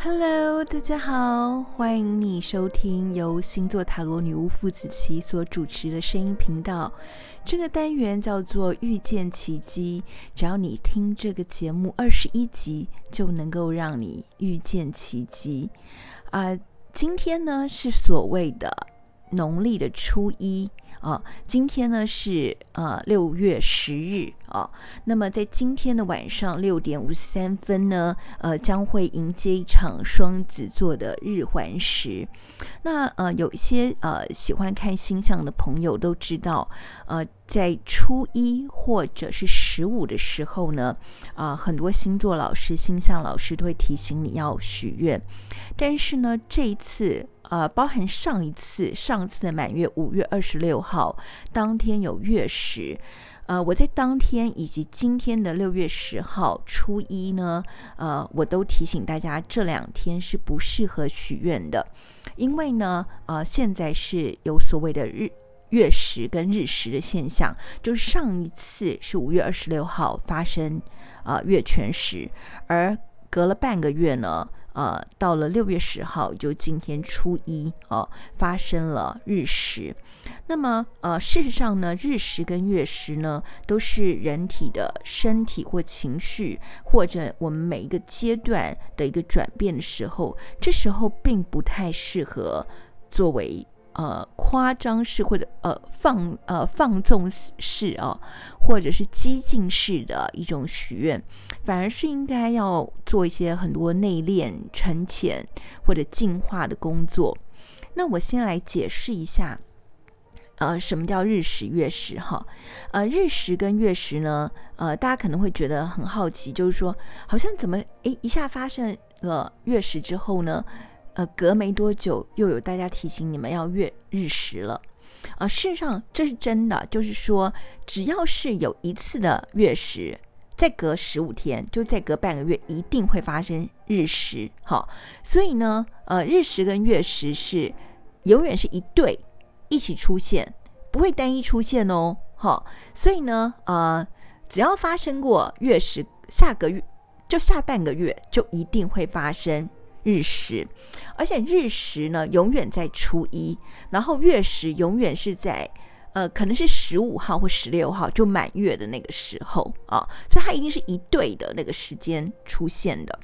Hello，大家好，欢迎你收听由星座塔罗女巫傅子琪所主持的声音频道。这个单元叫做遇见奇迹，只要你听这个节目二十一集，就能够让你遇见奇迹。啊、今天呢是所谓的农历的初一。啊、今天呢是呃六月十日啊、那么在今天的晚上六点五十三分呢，呃将会迎接一场双子座的日环食。那呃有一些呃喜欢看星象的朋友都知道，呃在初一或者是十五的时候呢，啊、很多星座老师、星象老师都会提醒你要许愿，但是呢这一次。呃，包含上一次上次的满月五月二十六号当天有月食，呃，我在当天以及今天的六月十号初一呢，呃，我都提醒大家这两天是不适合许愿的，因为呢，呃，现在是有所谓的日月食跟日食的现象，就是上一次是五月二十六号发生呃月全食，而隔了半个月呢。呃，到了六月十号，就今天初一，哦，发生了日食。那么，呃，事实上呢，日食跟月食呢，都是人体的身体或情绪，或者我们每一个阶段的一个转变的时候，这时候并不太适合作为。呃，夸张式或者呃放呃放纵式啊，或者是激进式的一种许愿，反而是应该要做一些很多内敛、沉潜或者净化的工作。那我先来解释一下，呃，什么叫日食月食哈？呃，日食跟月食呢，呃，大家可能会觉得很好奇，就是说，好像怎么诶一下发生了月食之后呢？呃，隔没多久，又有大家提醒你们要月日食了，啊、事实上这是真的，就是说，只要是有一次的月食，再隔十五天，就再隔半个月，一定会发生日食。好，所以呢，呃，日食跟月食是永远是一对一起出现，不会单一出现哦。好，所以呢，呃，只要发生过月食，下个月就下半个月就一定会发生。日食，而且日食呢，永远在初一，然后月食永远是在，呃，可能是十五号或十六号就满月的那个时候啊，所以它一定是一对的那个时间出现的。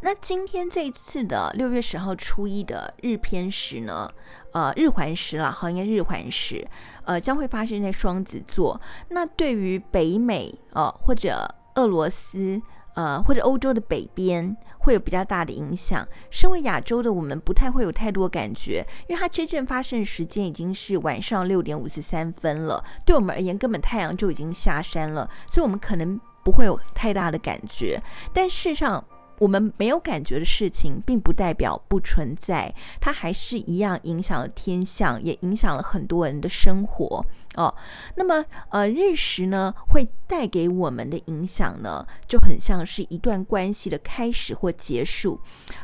那今天这一次的六月十号初一的日偏食呢，呃，日环食啦，好，应该日环食，呃，将会发生在双子座。那对于北美啊，呃，或者俄罗斯。呃，或者欧洲的北边会有比较大的影响。身为亚洲的我们，不太会有太多感觉，因为它真正发生的时间已经是晚上六点五十三分了。对我们而言，根本太阳就已经下山了，所以我们可能不会有太大的感觉。但事实上，我们没有感觉的事情，并不代表不存在，它还是一样影响了天象，也影响了很多人的生活哦。那么，呃，日食呢，会带给我们的影响呢，就很像是一段关系的开始或结束。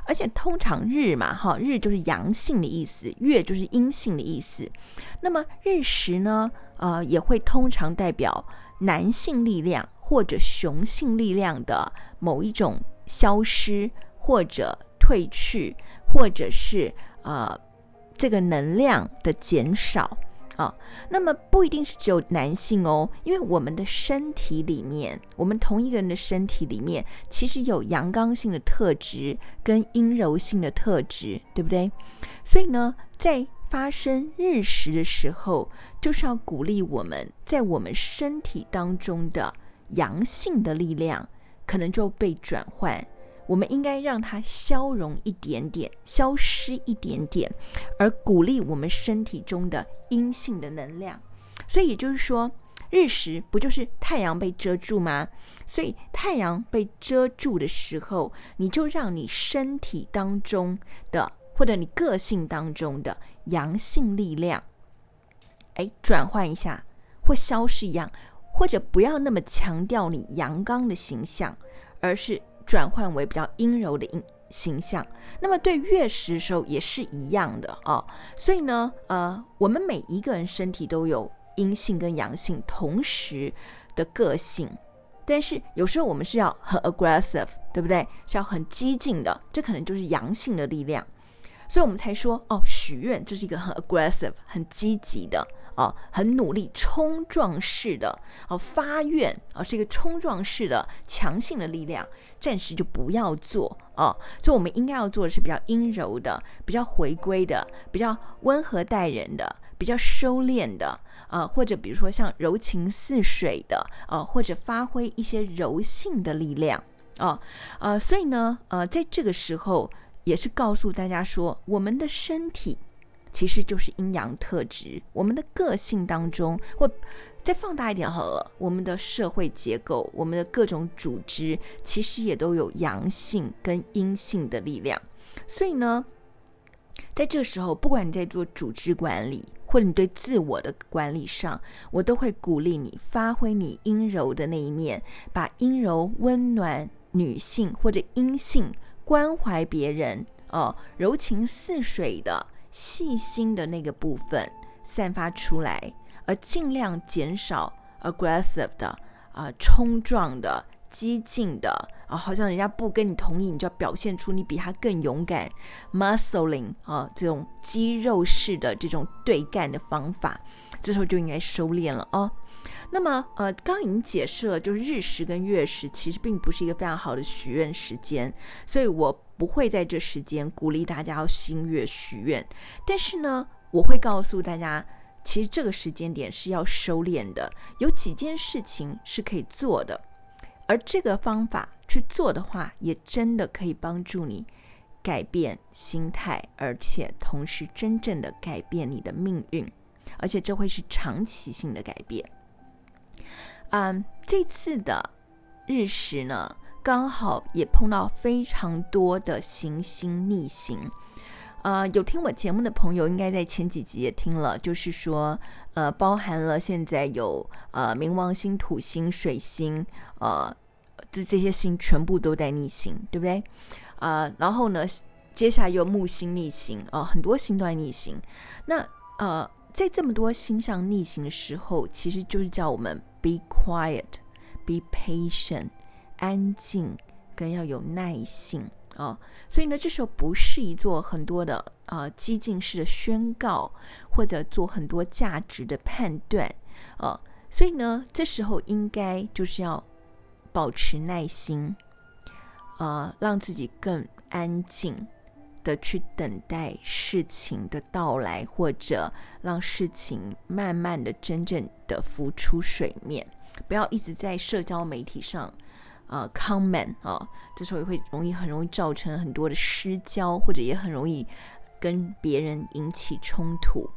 而且，通常日嘛，哈，日就是阳性的意思，月就是阴性的意思。那么，日食呢，呃，也会通常代表男性力量或者雄性力量的某一种。消失或者退去，或者是呃这个能量的减少啊，那么不一定是只有男性哦，因为我们的身体里面，我们同一个人的身体里面，其实有阳刚性的特质跟阴柔性的特质，对不对？所以呢，在发生日食的时候，就是要鼓励我们在我们身体当中的阳性的力量。可能就被转换，我们应该让它消融一点点，消失一点点，而鼓励我们身体中的阴性的能量。所以也就是说，日食不就是太阳被遮住吗？所以太阳被遮住的时候，你就让你身体当中的或者你个性当中的阳性力量，哎，转换一下或消失一样。或者不要那么强调你阳刚的形象，而是转换为比较阴柔的形象。那么对月食的时候也是一样的、哦。所以呢，呃，我们每一个人身体都有阴性跟阳性同时的个性，但是有时候我们是要很 aggressive，对不对？是要很激进的，这可能就是阳性的力量。所以我们才说哦，许愿这是一个很 aggressive、很积极的哦，很努力、冲撞式的哦，发愿啊、是一个冲撞式的强性的力量，暂时就不要做哦。所以我们应该要做的是比较阴柔的、比较回归的、比较温和待人的、比较收敛的啊、呃，或者比如说像柔情似水的啊、呃，或者发挥一些柔性的力量啊啊、呃呃，所以呢，呃，在这个时候。也是告诉大家说，我们的身体其实就是阴阳特质。我们的个性当中，或再放大一点好了，我们的社会结构，我们的各种组织，其实也都有阳性跟阴性的力量。所以呢，在这时候，不管你在做组织管理，或者你对自我的管理上，我都会鼓励你发挥你阴柔的那一面，把阴柔、温暖、女性或者阴性。关怀别人哦，柔情似水的、细心的那个部分散发出来，而尽量减少 aggressive 的啊、冲撞的、激进的啊，好像人家不跟你同意，你就要表现出你比他更勇敢，muscling 啊这种肌肉式的这种对干的方法，这时候就应该收敛了哦。那么，呃，刚已经解释了，就是日食跟月食其实并不是一个非常好的许愿时间，所以我不会在这时间鼓励大家要新月许愿。但是呢，我会告诉大家，其实这个时间点是要收敛的，有几件事情是可以做的，而这个方法去做的话，也真的可以帮助你改变心态，而且同时真正的改变你的命运，而且这会是长期性的改变。嗯，这次的日食呢，刚好也碰到非常多的行星逆行。呃，有听我节目的朋友，应该在前几集也听了，就是说，呃，包含了现在有呃冥王星、土星、水星，呃，这这些星全部都在逆行，对不对？啊、然后呢，接下来又木星逆行啊、呃，很多星都在逆行。那呃，在这么多星象逆行的时候，其实就是叫我们。Be quiet, be patient，安静跟要有耐性啊、哦。所以呢，这时候不是一做很多的呃激进式的宣告，或者做很多价值的判断啊、哦。所以呢，这时候应该就是要保持耐心，啊、呃，让自己更安静的去等待事情的到来，或者让事情慢慢的、真正的浮出水面，不要一直在社交媒体上，呃，comment 啊，这时候也会容易很容易造成很多的失焦，或者也很容易跟别人引起冲突。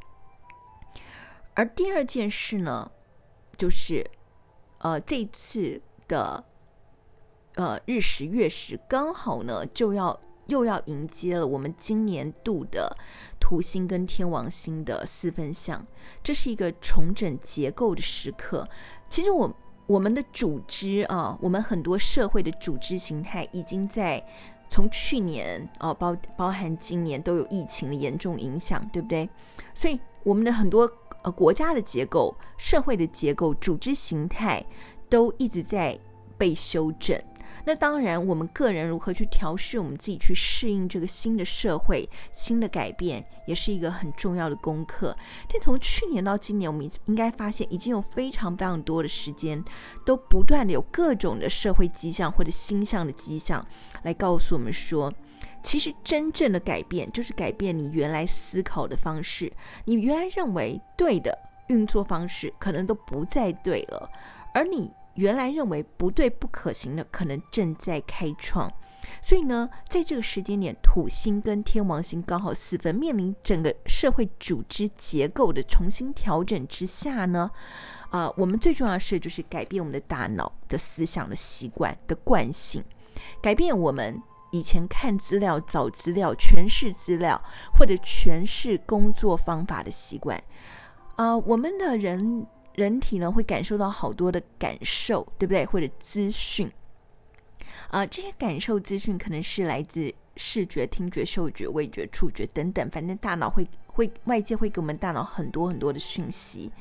而第二件事呢，就是呃，这次的呃日食月食刚好呢就要。又要迎接了我们今年度的土星跟天王星的四分相，这是一个重整结构的时刻。其实我我们的组织啊，我们很多社会的组织形态已经在从去年哦，包包含今年都有疫情的严重影响，对不对？所以我们的很多呃国家的结构、社会的结构、组织形态都一直在被修正。那当然，我们个人如何去调试我们自己，去适应这个新的社会、新的改变，也是一个很重要的功课。但从去年到今年，我们应该发现，已经有非常非常多的时间，都不断的有各种的社会迹象或者星象的迹象，来告诉我们说，其实真正的改变就是改变你原来思考的方式，你原来认为对的运作方式，可能都不再对了，而你。原来认为不对、不可行的，可能正在开创。所以呢，在这个时间点，土星跟天王星刚好四分，面临整个社会组织结构的重新调整之下呢，啊、呃，我们最重要的事就是改变我们的大脑的思想的习惯的惯性，改变我们以前看资料、找资料、诠释资料或者诠释工作方法的习惯。啊、呃，我们的人。人体呢会感受到好多的感受，对不对？或者资讯，啊、这些感受资讯可能是来自视觉、听觉、嗅觉、味觉、触觉等等，反正大脑会会外界会给我们大脑很多很多的讯息，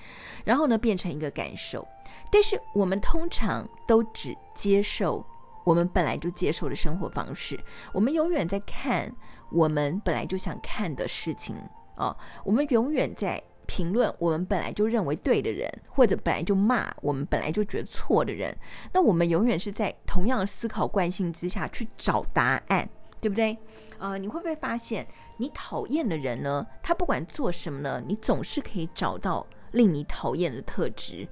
然后呢变成一个感受。但是我们通常都只接受我们本来就接受的生活方式，我们永远在看我们本来就想看的事情啊、哦，我们永远在评论我们本来就认为对的人，或者本来就骂我们本来就觉得错的人。那我们永远是在同样思考惯性之下去找答案，对不对？呃，你会不会发现，你讨厌的人呢，他不管做什么呢，你总是可以找到令你讨厌的特质。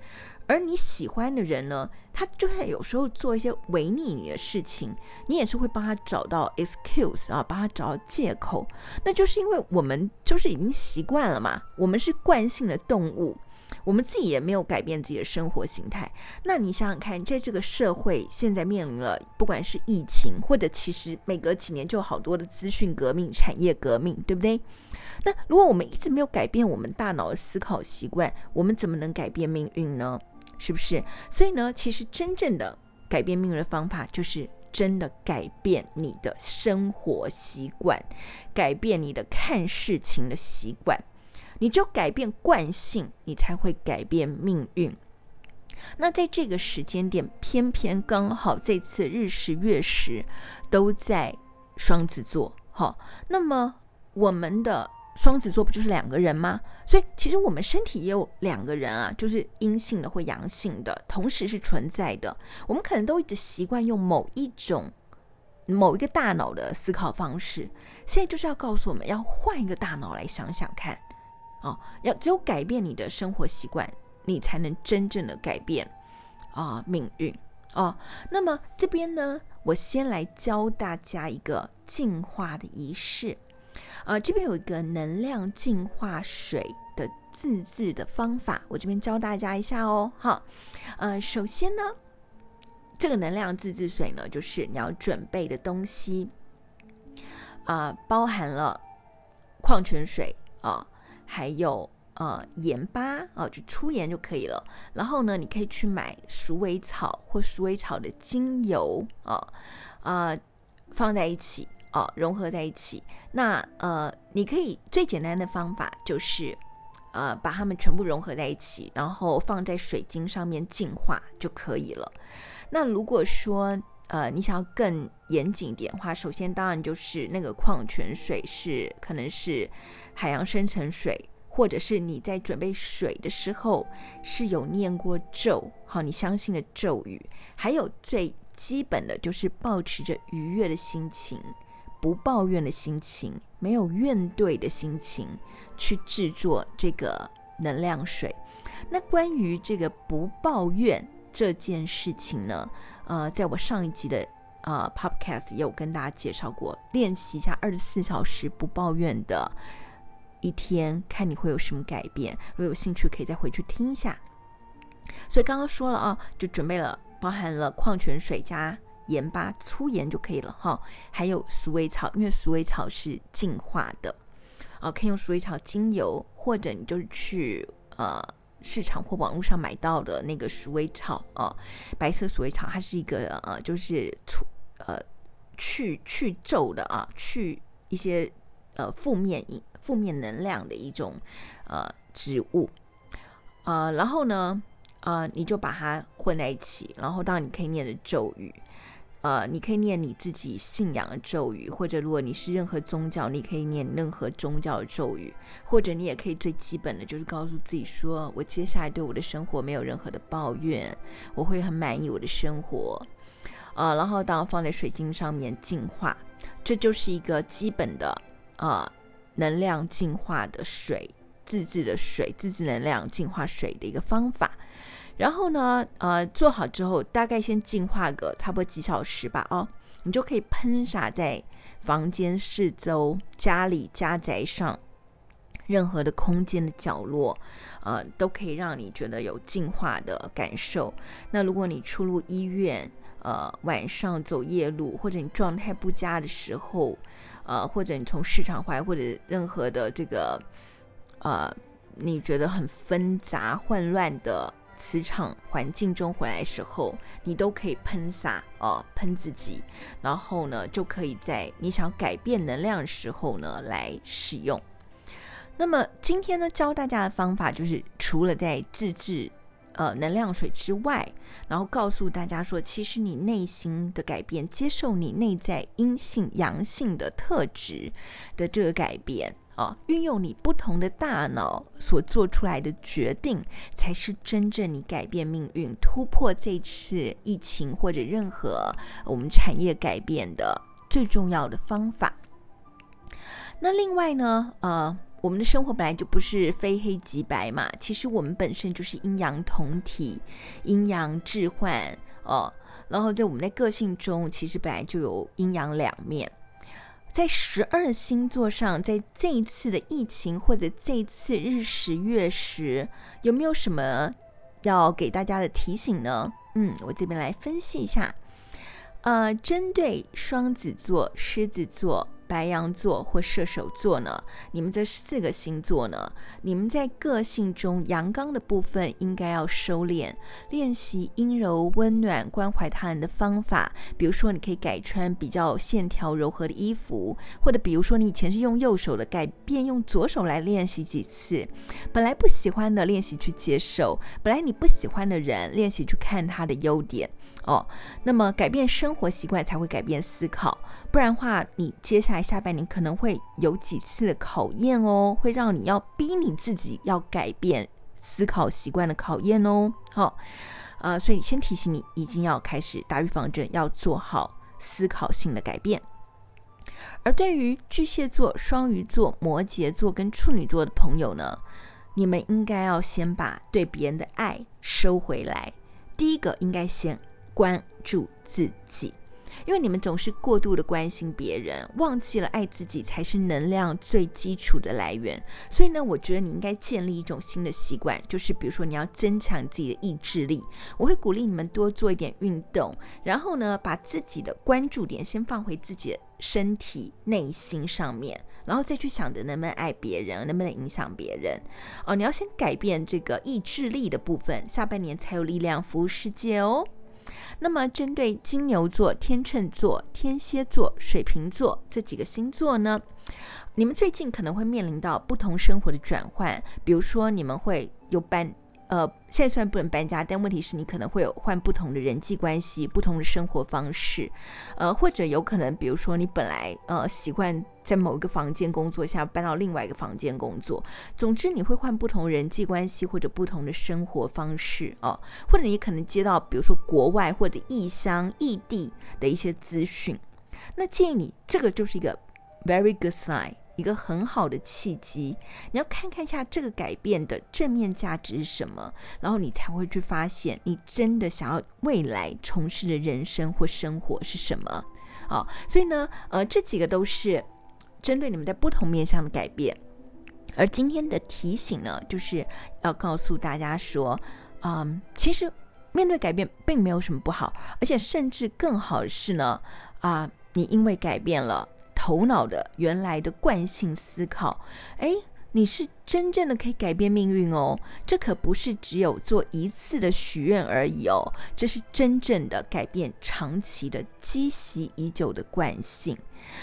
而你喜欢的人呢，他就算有时候做一些违逆你的事情，你也是会帮他找到 excuse 啊，帮他找到借口。那就是因为我们就是已经习惯了嘛，我们是惯性的动物，我们自己也没有改变自己的生活形态。那你想想看，在这个社会现在面临了不管是疫情，或者其实每隔几年就好多的资讯革命、产业革命，对不对？那如果我们一直没有改变我们大脑的思考习惯，我们怎么能改变命运呢？是不是？所以呢，其实真正的改变命运的方法，就是真的改变你的生活习惯，改变你的看事情的习惯。你只有改变惯性，你才会改变命运。那在这个时间点，偏偏刚好这次日食月食都在双子座，好，那么我们的。双子座不就是两个人吗？所以其实我们身体也有两个人啊，就是阴性的或阳性的，同时是存在的。我们可能都一直习惯用某一种、某一个大脑的思考方式，现在就是要告诉我们要换一个大脑来想想看，哦，要只有改变你的生活习惯，你才能真正的改变啊、命运哦。那么这边呢，我先来教大家一个进化的仪式。呃，这边有一个能量净化水的自制的方法，我这边教大家一下哦。好，呃，首先呢，这个能量自制水呢，就是你要准备的东西，啊、包含了矿泉水啊、还有呃盐巴啊、呃，就粗盐就可以了。然后呢，你可以去买鼠尾草或鼠尾草的精油啊，啊、呃呃，放在一起。哦，融合在一起。那呃，你可以最简单的方法就是，呃，把它们全部融合在一起，然后放在水晶上面净化就可以了。那如果说呃你想要更严谨一点的话，首先当然就是那个矿泉水是可能是海洋深层水，或者是你在准备水的时候是有念过咒，好，你相信的咒语。还有最基本的就是保持着愉悦的心情。不抱怨的心情，没有怨怼的心情，去制作这个能量水。那关于这个不抱怨这件事情呢？呃，在我上一集的呃 Podcast 也有跟大家介绍过，练习一下二十四小时不抱怨的一天，看你会有什么改变。如果有兴趣，可以再回去听一下。所以刚刚说了啊，就准备了，包含了矿泉水加。盐巴粗盐就可以了哈，还有鼠尾草，因为鼠尾草是净化的，啊，可以用鼠尾草精油，或者你就是去呃市场或网络上买到的那个鼠尾草啊，白色鼠尾草，它是一个呃就是除呃去去皱的啊，去一些呃负面负面能量的一种呃植物，呃，然后呢，呃，你就把它混在一起，然后当然你可以念的咒语。呃，你可以念你自己信仰的咒语，或者如果你是任何宗教，你可以念任何宗教的咒语，或者你也可以最基本的就是告诉自己说，我接下来对我的生活没有任何的抱怨，我会很满意我的生活，呃，然后当放在水晶上面净化，这就是一个基本的呃能量净化的水，自制的水，自制能量净化水的一个方法。然后呢，呃，做好之后，大概先净化个差不多几小时吧，哦，你就可以喷洒在房间四周、家里家宅上任何的空间的角落，呃，都可以让你觉得有净化的感受。那如果你出入医院，呃，晚上走夜路，或者你状态不佳的时候，呃，或者你从市场回来，或者任何的这个，呃，你觉得很纷杂、混乱的。磁场环境中回来时候，你都可以喷洒哦，喷自己，然后呢，就可以在你想改变能量的时候呢来使用。那么今天呢，教大家的方法就是，除了在自制呃能量水之外，然后告诉大家说，其实你内心的改变，接受你内在阴性、阳性的特质的这个改变。哦，运用你不同的大脑所做出来的决定，才是真正你改变命运、突破这次疫情或者任何我们产业改变的最重要的方法。那另外呢，呃，我们的生活本来就不是非黑即白嘛，其实我们本身就是阴阳同体、阴阳置换哦，然后在我们的个性中，其实本来就有阴阳两面。在十二星座上，在这一次的疫情或者这一次日食月食，有没有什么要给大家的提醒呢？嗯，我这边来分析一下。呃，针对双子座、狮子座。白羊座或射手座呢？你们这四个星座呢？你们在个性中阳刚的部分应该要收敛，练习阴柔、温暖、关怀他人的方法。比如说，你可以改穿比较线条柔和的衣服，或者比如说，你以前是用右手的，改变用左手来练习几次。本来不喜欢的，练习去接受；本来你不喜欢的人，练习去看他的优点。哦，那么改变生活习惯才会改变思考，不然的话，你接下来下半年可能会有几次的考验哦，会让你要逼你自己要改变思考习惯的考验哦。好、哦，呃，所以先提醒你，已经要开始打预防针，要做好思考性的改变。而对于巨蟹座、双鱼座、摩羯座跟处女座的朋友呢，你们应该要先把对别人的爱收回来，第一个应该先。关注自己，因为你们总是过度的关心别人，忘记了爱自己才是能量最基础的来源。所以呢，我觉得你应该建立一种新的习惯，就是比如说你要增强自己的意志力。我会鼓励你们多做一点运动，然后呢，把自己的关注点先放回自己的身体、内心上面，然后再去想着能不能爱别人，能不能影响别人。哦，你要先改变这个意志力的部分，下半年才有力量服务世界哦。那么，针对金牛座、天秤座、天蝎座、水瓶座这几个星座呢，你们最近可能会面临到不同生活的转换，比如说你们会有搬。呃，现在虽然不能搬家，但问题是你可能会有换不同的人际关系、不同的生活方式，呃，或者有可能，比如说你本来呃习惯在某一个房间工作，下搬到另外一个房间工作。总之，你会换不同人际关系或者不同的生活方式哦，或者你可能接到比如说国外或者异乡、异地的一些资讯，那建议你这个就是一个 very good sign。一个很好的契机，你要看看一下这个改变的正面价值是什么，然后你才会去发现你真的想要未来从事的人生或生活是什么。好，所以呢，呃，这几个都是针对你们在不同面向的改变。而今天的提醒呢，就是要告诉大家说，嗯，其实面对改变并没有什么不好，而且甚至更好的是呢，啊，你因为改变了。头脑的原来的惯性思考，哎，你是真正的可以改变命运哦。这可不是只有做一次的许愿而已哦，这是真正的改变长期的积习已久的惯性。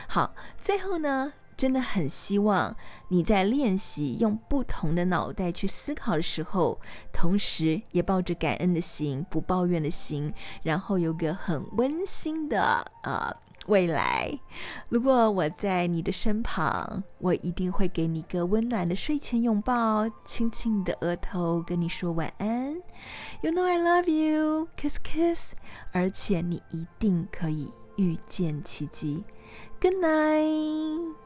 好，最后呢，真的很希望你在练习用不同的脑袋去思考的时候，同时也抱着感恩的心、不抱怨的心，然后有个很温馨的。呃未来，如果我在你的身旁，我一定会给你一个温暖的睡前拥抱，亲亲你的额头，跟你说晚安。You know I love you, kiss kiss。而且你一定可以遇见奇迹。Good night。